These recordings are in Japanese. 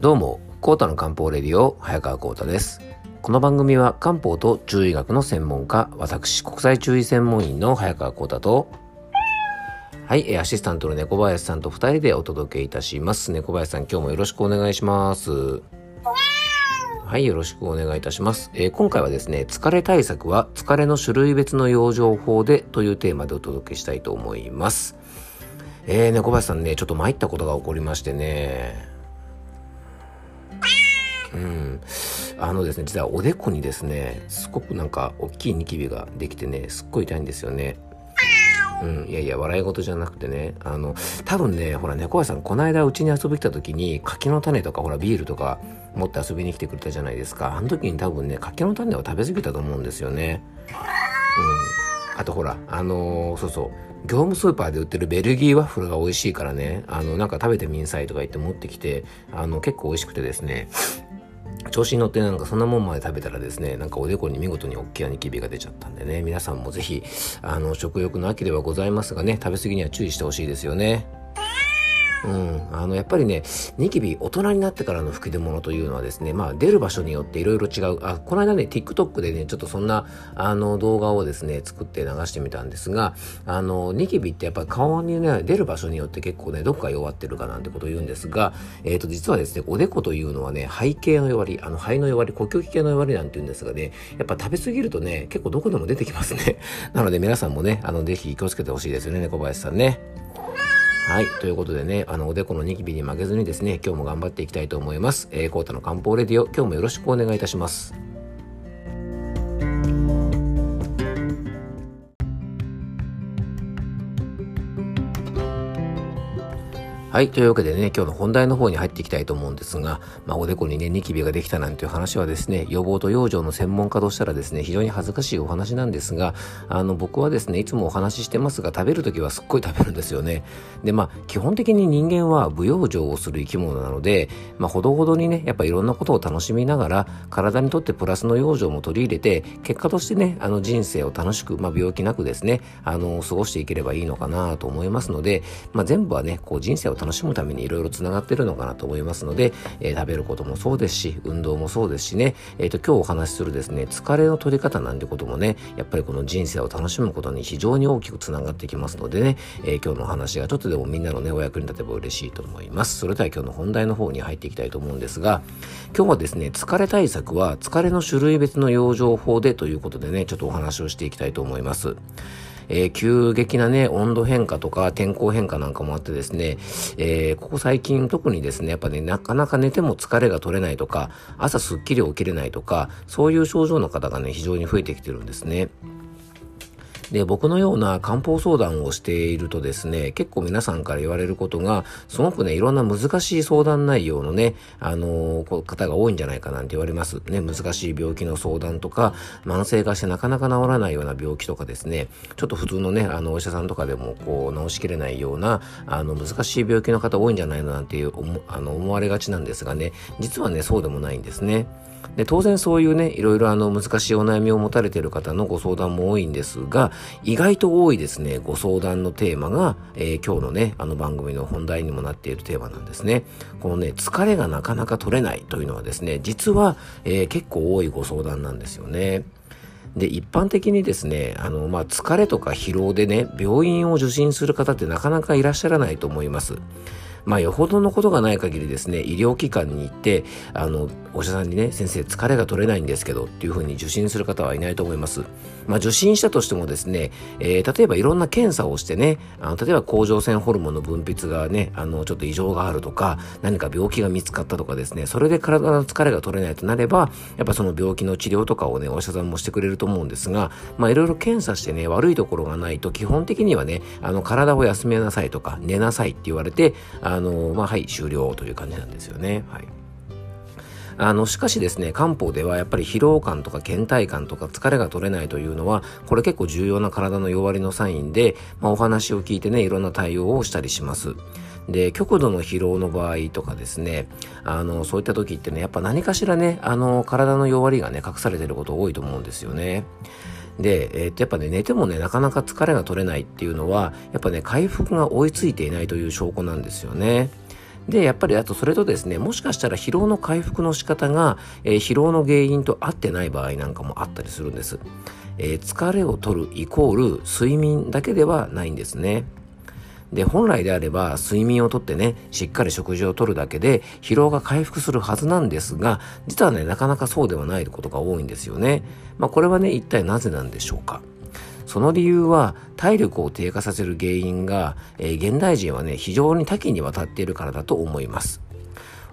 どうも、コータの漢方レディオ、早川コータです。この番組は漢方と中医学の専門家、私、国際中医専門員の早川コータと、はい、アシスタントの猫林さんと二人でお届けいたします。猫林さん、今日もよろしくお願いします。はい、よろしくお願いいたします。えー、今回はですね、疲れ対策は疲れの種類別の養生法でというテーマでお届けしたいと思います。えー、猫林さんね、ちょっと参ったことが起こりましてね、うん。あのですね、実はおでこにですね、すごくなんか大きいニキビができてね、すっごい痛いんですよね。うん、いやいや、笑い事じゃなくてね、あの、多分ね、ほら、猫屋さん、この間うちに遊び来た時に、柿の種とか、ほら、ビールとか持って遊びに来てくれたじゃないですか。あの時に多分ね、柿の種を食べ過ぎたと思うんですよね。うん。あとほら、あのー、そうそう、業務スーパーで売ってるベルギーワッフルが美味しいからね、あの、なんか食べてみんさいとか言って持ってきて、あの、結構美味しくてですね、調子に乗ってなんかそんなもんまで食べたらですね、なんかおでこに見事に大きなニキビが出ちゃったんでね、皆さんもぜひ、あの、食欲の秋ではございますがね、食べ過ぎには注意してほしいですよね。うん、あのやっぱりねニキビ大人になってからの吹き出物というのはですねまあ出る場所によっていろいろ違う。あこの間ね TikTok でねちょっとそんなあの動画をですね作って流してみたんですがあのニキビってやっぱり顔にね出る場所によって結構ねどっか弱ってるかなんてことを言うんですがえっ、ー、と実はですねおでこというのはね肺系の弱りあの肺の弱り呼吸器系の弱りなんて言うんですがねやっぱ食べ過ぎるとね結構どこでも出てきますね。なので皆さんもねあのぜひ気をつけてほしいですよね猫林さんね。はい。ということでね、あの、おでこのニキビに負けずにですね、今日も頑張っていきたいと思います。えー、コータの漢方レディオ、今日もよろしくお願いいたします。はい。というわけでね、今日の本題の方に入っていきたいと思うんですが、まあ、おでこにね、ニキビができたなんていう話はですね、予防と養生の専門家としたらですね、非常に恥ずかしいお話なんですが、あの、僕はですね、いつもお話ししてますが、食べるときはすっごい食べるんですよね。で、まあ、基本的に人間は不養生をする生き物なので、まあ、ほどほどにね、やっぱいろんなことを楽しみながら、体にとってプラスの養生も取り入れて、結果としてね、あの、人生を楽しく、まあ、病気なくですね、あの、過ごしていければいいのかなと思いますので、まあ、全部はね、こう、人生を楽しむためにいろいろ繋がってるのかなと思いますので、えー、食べることもそうですし、運動もそうですしね、えっ、ー、と、今日お話しするですね、疲れの取り方なんてこともね、やっぱりこの人生を楽しむことに非常に大きく繋がってきますのでね、えー、今日のお話がちょっとでもみんなのね、お役に立てば嬉しいと思います。それでは今日の本題の方に入っていきたいと思うんですが、今日はですね、疲れ対策は疲れの種類別の養生法でということでね、ちょっとお話をしていきたいと思います。えー、急激なね、温度変化とか天候変化なんかもあってですね、えー、ここ最近特にですね、やっぱね、なかなか寝ても疲れが取れないとか、朝すっきり起きれないとか、そういう症状の方がね、非常に増えてきてるんですね。で、僕のような漢方相談をしているとですね、結構皆さんから言われることが、すごくね、いろんな難しい相談内容のね、あのー、方が多いんじゃないかなんて言われます。ね、難しい病気の相談とか、慢性化してなかなか治らないような病気とかですね、ちょっと普通のね、あの、お医者さんとかでも、こう、治しきれないような、あの、難しい病気の方多いんじゃないのなんていう、あの、思われがちなんですがね、実はね、そうでもないんですね。で当然そういうね、いろいろあの難しいお悩みを持たれている方のご相談も多いんですが、意外と多いですね、ご相談のテーマが、えー、今日のね、あの番組の本題にもなっているテーマなんですね。このね、疲れがなかなか取れないというのはですね、実は、えー、結構多いご相談なんですよね。で、一般的にですね、あの、まあ、疲れとか疲労でね、病院を受診する方ってなかなかいらっしゃらないと思います。まあ、よほどのことがない限りですね、医療機関に行って、あの、お医者さんにね、先生疲れが取れないんですけどっていうふうに受診する方はいないと思います。まあ、受診したとしてもですね、えー、例えばいろんな検査をしてね、あの例えば甲状腺ホルモンの分泌がね、あの、ちょっと異常があるとか、何か病気が見つかったとかですね、それで体の疲れが取れないとなれば、やっぱその病気の治療とかをね、お医者さんもしてくれると思うんですが、まあ、いろいろ検査してね、悪いところがないと、基本的にはね、あの、体を休めなさいとか、寝なさいって言われて、ああの、まあ、はい、終了という感じなんですよね。はい。あの、しかしですね、漢方ではやっぱり疲労感とか倦怠感とか疲れが取れないというのは、これ結構重要な体の弱りのサインで、まあ、お話を聞いてね、いろんな対応をしたりします。で、極度の疲労の場合とかですね、あの、そういった時ってね、やっぱ何かしらね、あの、体の弱りがね、隠されてること多いと思うんですよね。で、えー、っと、やっぱね、寝てもね、なかなか疲れが取れないっていうのは、やっぱね、回復が追いついていないという証拠なんですよね。で、やっぱりあとそれとですね、もしかしたら疲労の回復の仕方が、えー、疲労の原因と合ってない場合なんかもあったりするんです。えー、疲れを取るイコール睡眠だけではないんですね。で、本来であれば睡眠をとってね、しっかり食事をとるだけで疲労が回復するはずなんですが、実はね、なかなかそうではないことが多いんですよね。まあこれはね、一体なぜなんでしょうか。その理由は体力を低下させる原因が、えー、現代人はね、非常に多岐にわたっているからだと思います。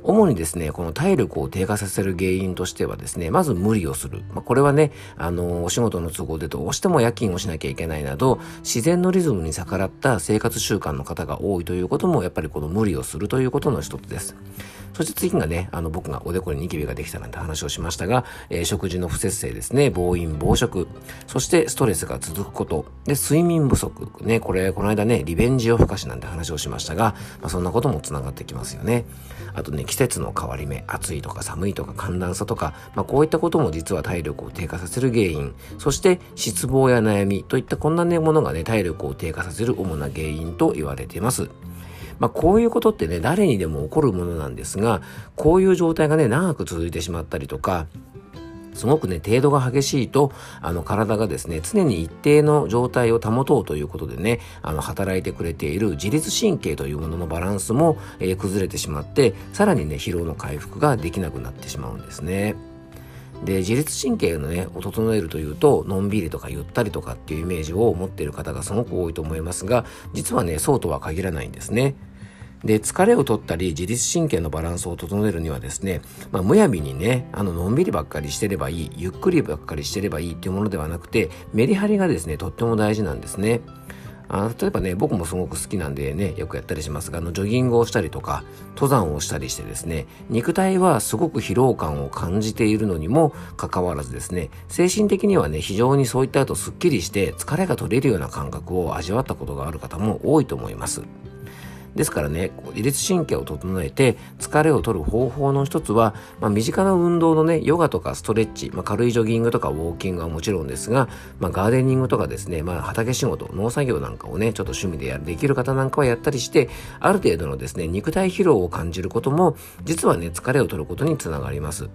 主にですね、この体力を低下させる原因としてはですね、まず無理をする。まあ、これはね、あの、お仕事の都合でどうしても夜勤をしなきゃいけないなど、自然のリズムに逆らった生活習慣の方が多いということも、やっぱりこの無理をするということの一つです。そして次がね、あの僕がおでこにニキビができたなんて話をしましたが、えー、食事の不節制ですね、暴飲暴食、そしてストレスが続くこと、で、睡眠不足、ね、これ、この間ね、リベンジ夜更かしなんて話をしましたが、まあ、そんなことも繋がってきますよね。あとね、季節の変わり目、暑いとか寒いとか寒暖差とか、まあ、こういったことも実は体力を低下させる原因、そして失望や悩みといったこんなね、ものがね、体力を低下させる主な原因と言われています。まあ、こういうことってね、誰にでも起こるものなんですが、こういう状態がね、長く続いてしまったりとか、すごくね、程度が激しいと、あの、体がですね、常に一定の状態を保とうということでね、あの、働いてくれている自律神経というもののバランスも、えー、崩れてしまって、さらにね、疲労の回復ができなくなってしまうんですね。で自律神経のねを整えるというとのんびりとかゆったりとかっていうイメージを持っている方がすごく多いと思いますが実はねそうとは限らないんですね。で疲れを取ったり自律神経のバランスを整えるにはですね、まあ、むやみにねあののんびりばっかりしてればいいゆっくりばっかりしてればいいっていうものではなくてメリハリがですねとっても大事なんですね。あ例えばね、僕もすごく好きなんでね、よくやったりしますが、あの、ジョギングをしたりとか、登山をしたりしてですね、肉体はすごく疲労感を感じているのにもかかわらずですね、精神的にはね、非常にそういった後すっきりして疲れが取れるような感覚を味わったことがある方も多いと思います。ですからね、自律神経を整えて疲れを取る方法の一つは、まあ、身近な運動のね、ヨガとかストレッチ、まあ、軽いジョギングとかウォーキングはもちろんですが、まあ、ガーデニングとかですね、まあ、畑仕事、農作業なんかをね、ちょっと趣味でやる、できる方なんかはやったりして、ある程度のですね、肉体疲労を感じることも、実はね、疲れを取ることにつながります。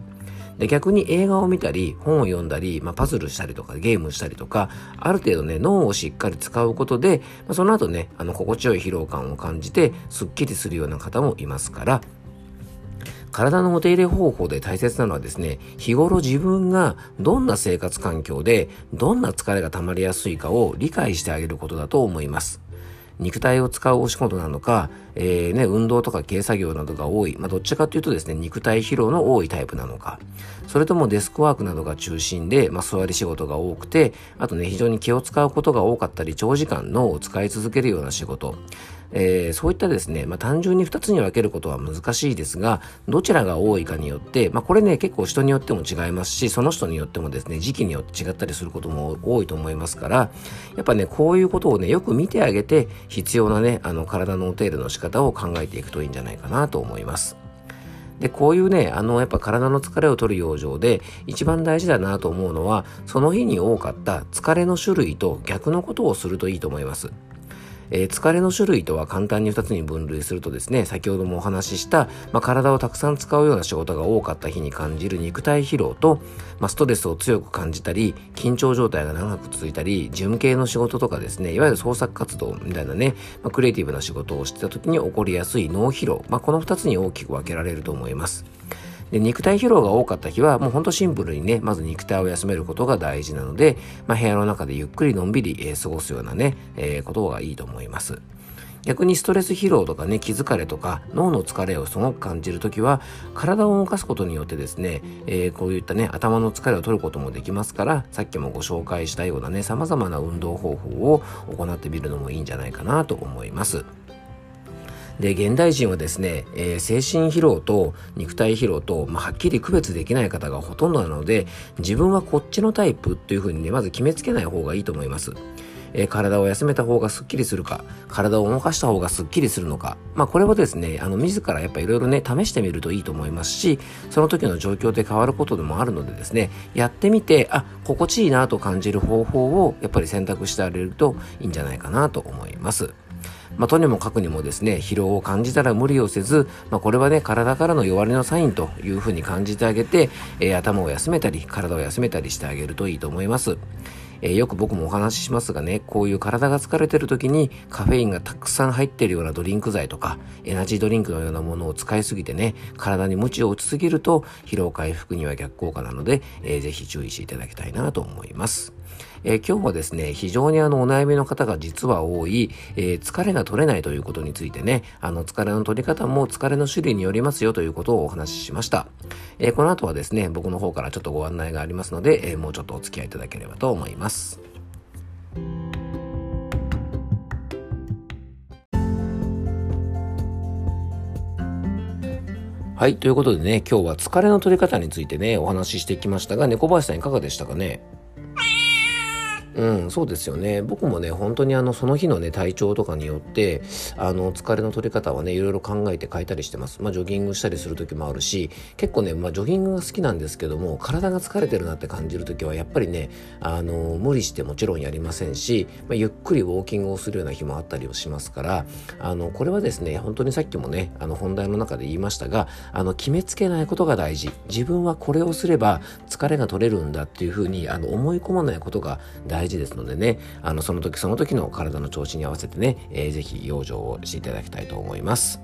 で逆に映画を見たり本を読んだり、まあ、パズルしたりとかゲームしたりとかある程度ね脳をしっかり使うことで、まあ、その後ねあの心地よい疲労感を感じてすっきりするような方もいますから体のお手入れ方法で大切なのはですね、日頃自分がどんな生活環境でどんな疲れが溜まりやすいかを理解してあげることだと思います。肉体を使うお仕事なのか、えー、ね、運動とか軽作業などが多い、まあ、どっちかというとですね、肉体疲労の多いタイプなのか、それともデスクワークなどが中心で、まあ、座り仕事が多くて、あとね、非常に気を使うことが多かったり、長時間脳を使い続けるような仕事、えー、そういったですね、まあ、単純に2つに分けることは難しいですが、どちらが多いかによって、まあ、これね、結構人によっても違いますし、その人によってもですね、時期によって違ったりすることも多いと思いますから、やっぱね、こういうことをね、よく見てあげて、必要なね、あの、体のお手入れの仕方を考えていくといいんじゃないかなと思います。で、こういうね、あの、やっぱ体の疲れを取る養生で、一番大事だなと思うのは、その日に多かった疲れの種類と逆のことをするといいと思います。えー、疲れの種類とは簡単に2つに分類するとですね、先ほどもお話しした、まあ、体をたくさん使うような仕事が多かった日に感じる肉体疲労と、まあ、ストレスを強く感じたり、緊張状態が長く続いたり、事務系の仕事とかですね、いわゆる創作活動みたいなね、まあ、クリエイティブな仕事をしてた時に起こりやすい脳疲労、まあ、この2つに大きく分けられると思います。で肉体疲労が多かった日はもうほんとシンプルにねまず肉体を休めることが大事なので、まあ、部屋の中でゆっくりのんびり、えー、過ごすようなね、えー、ことがいいと思います。逆にストレス疲労とかね、気疲れとか脳の疲れをすごく感じるときは、体を動かすことによってですね、えー、こういったね、頭の疲れを取ることもできますから、さっきもご紹介したようなね、様々な運動方法を行ってみるのもいいんじゃないかなと思います。で、現代人はですね、えー、精神疲労と肉体疲労と、まあ、はっきり区別できない方がほとんどなので、自分はこっちのタイプっていうふうにね、まず決めつけない方がいいと思います。え、体を休めた方がスッキリするか、体を動かした方がスッキリするのか、まあこれはですね、あの自らやっぱいろいろね、試してみるといいと思いますし、その時の状況で変わることでもあるのでですね、やってみて、あ、心地いいなと感じる方法をやっぱり選択してあげるといいんじゃないかなと思います。まあ、とにもかくにもですね、疲労を感じたら無理をせず、まあ、これはね、体からの弱りのサインというふうに感じてあげて、えー、頭を休めたり、体を休めたりしてあげるといいと思います。えー、よく僕もお話ししますがね、こういう体が疲れてる時にカフェインがたくさん入ってるようなドリンク剤とか、エナジードリンクのようなものを使いすぎてね、体に鞭を打ちすぎると疲労回復には逆効果なので、えー、ぜひ注意していただきたいなと思います。えー、今日はですね、非常にあのお悩みの方が実は多い、えー、疲れが取れないということについてね、あの疲れの取り方も疲れの種類によりますよということをお話ししました。えー、この後はですね、僕の方からちょっとご案内がありますので、えもうちょっとお付き合いいただければと思います。はい。ということでね、今日は疲れの取り方についてね、お話ししてきましたが、猫林さんいかがでしたかね？うん、そうですよね。僕もね、本当にあの、その日のね、体調とかによって、あの、疲れの取り方はね、いろいろ考えて変えたりしてます。まあ、ジョギングしたりする時もあるし、結構ね、まあ、ジョギングが好きなんですけども、体が疲れてるなって感じる時は、やっぱりね、あの、無理してもちろんやりませんし、まあ、ゆっくりウォーキングをするような日もあったりをしますから、あの、これはですね、本当にさっきもね、あの、本題の中で言いましたが、あの、決めつけないことが大事。自分はこれをすれば疲れが取れるんだっていうふうに、あの、思い込まないことが大事事ですのでね、あのその時その時の体の調子に合わせてね、えー、ぜひ養生をしていただきたいと思います。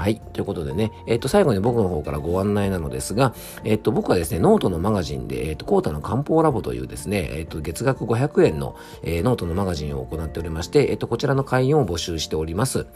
はい。ということでね、えっ、と、最後に僕の方からご案内なのですが、えっ、と、僕はですね、ノートのマガジンで、えっ、と、コータの漢方ラボというですね、えっ、と、月額500円の、えノートのマガジンを行っておりまして、えっ、と、こちらの会員を募集しております。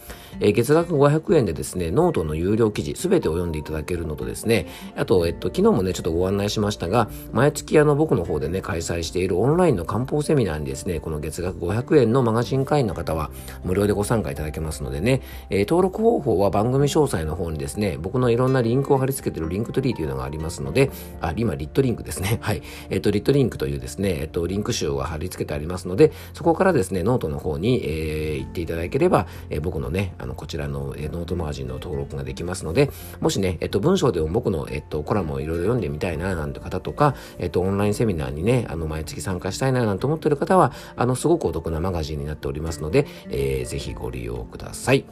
え月額500円でですね、ノートの有料記事、すべてを読んでいただけるのとですね、あと、えっと、昨日もね、ちょっとご案内しましたが、毎月あの、僕の方でね、開催しているオンラインの漢方セミナーにですね、この月額500円のマガジン会員の方は、無料でご参加いただけますのでね、え登録方法は番組詳細の方にですね、僕のいろんなリンクを貼り付けてる Linktree というのがありますので、あ、今、 lit.link ですね。はい。えっ、と、 lit.link というですね、えっ、と、リンク集が貼り付けてありますので、そこからですね、ノートの方に、えー、行っていただければ、えー、僕のね、あの、こちらの、えー、ノートマガジンの登録ができますので、もしね、えっ、と、文章でも僕の、えっ、と、コラムをいろいろ読んでみたいな、なんて方とか、えっ、と、オンラインセミナーにね、あの、毎月参加したいな、なんて思ってる方は、あの、すごくお得なマガジンになっておりますので、えー、ぜひご利用ください。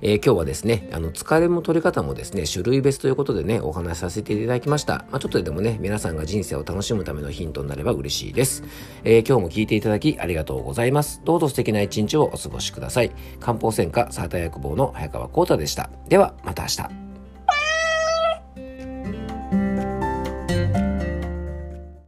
えー、今日はですね、あの、疲れも取り方もですね、種類別ということでね、お話しさせていただきました。まあ、ちょっとでもね、皆さんが人生を楽しむためのヒントになれば嬉しいです。えー、今日も聞いていただきありがとうございます。どうぞ素敵な一日をお過ごしください。漢方専科サーター薬房の早川幸太でした。では、また明日。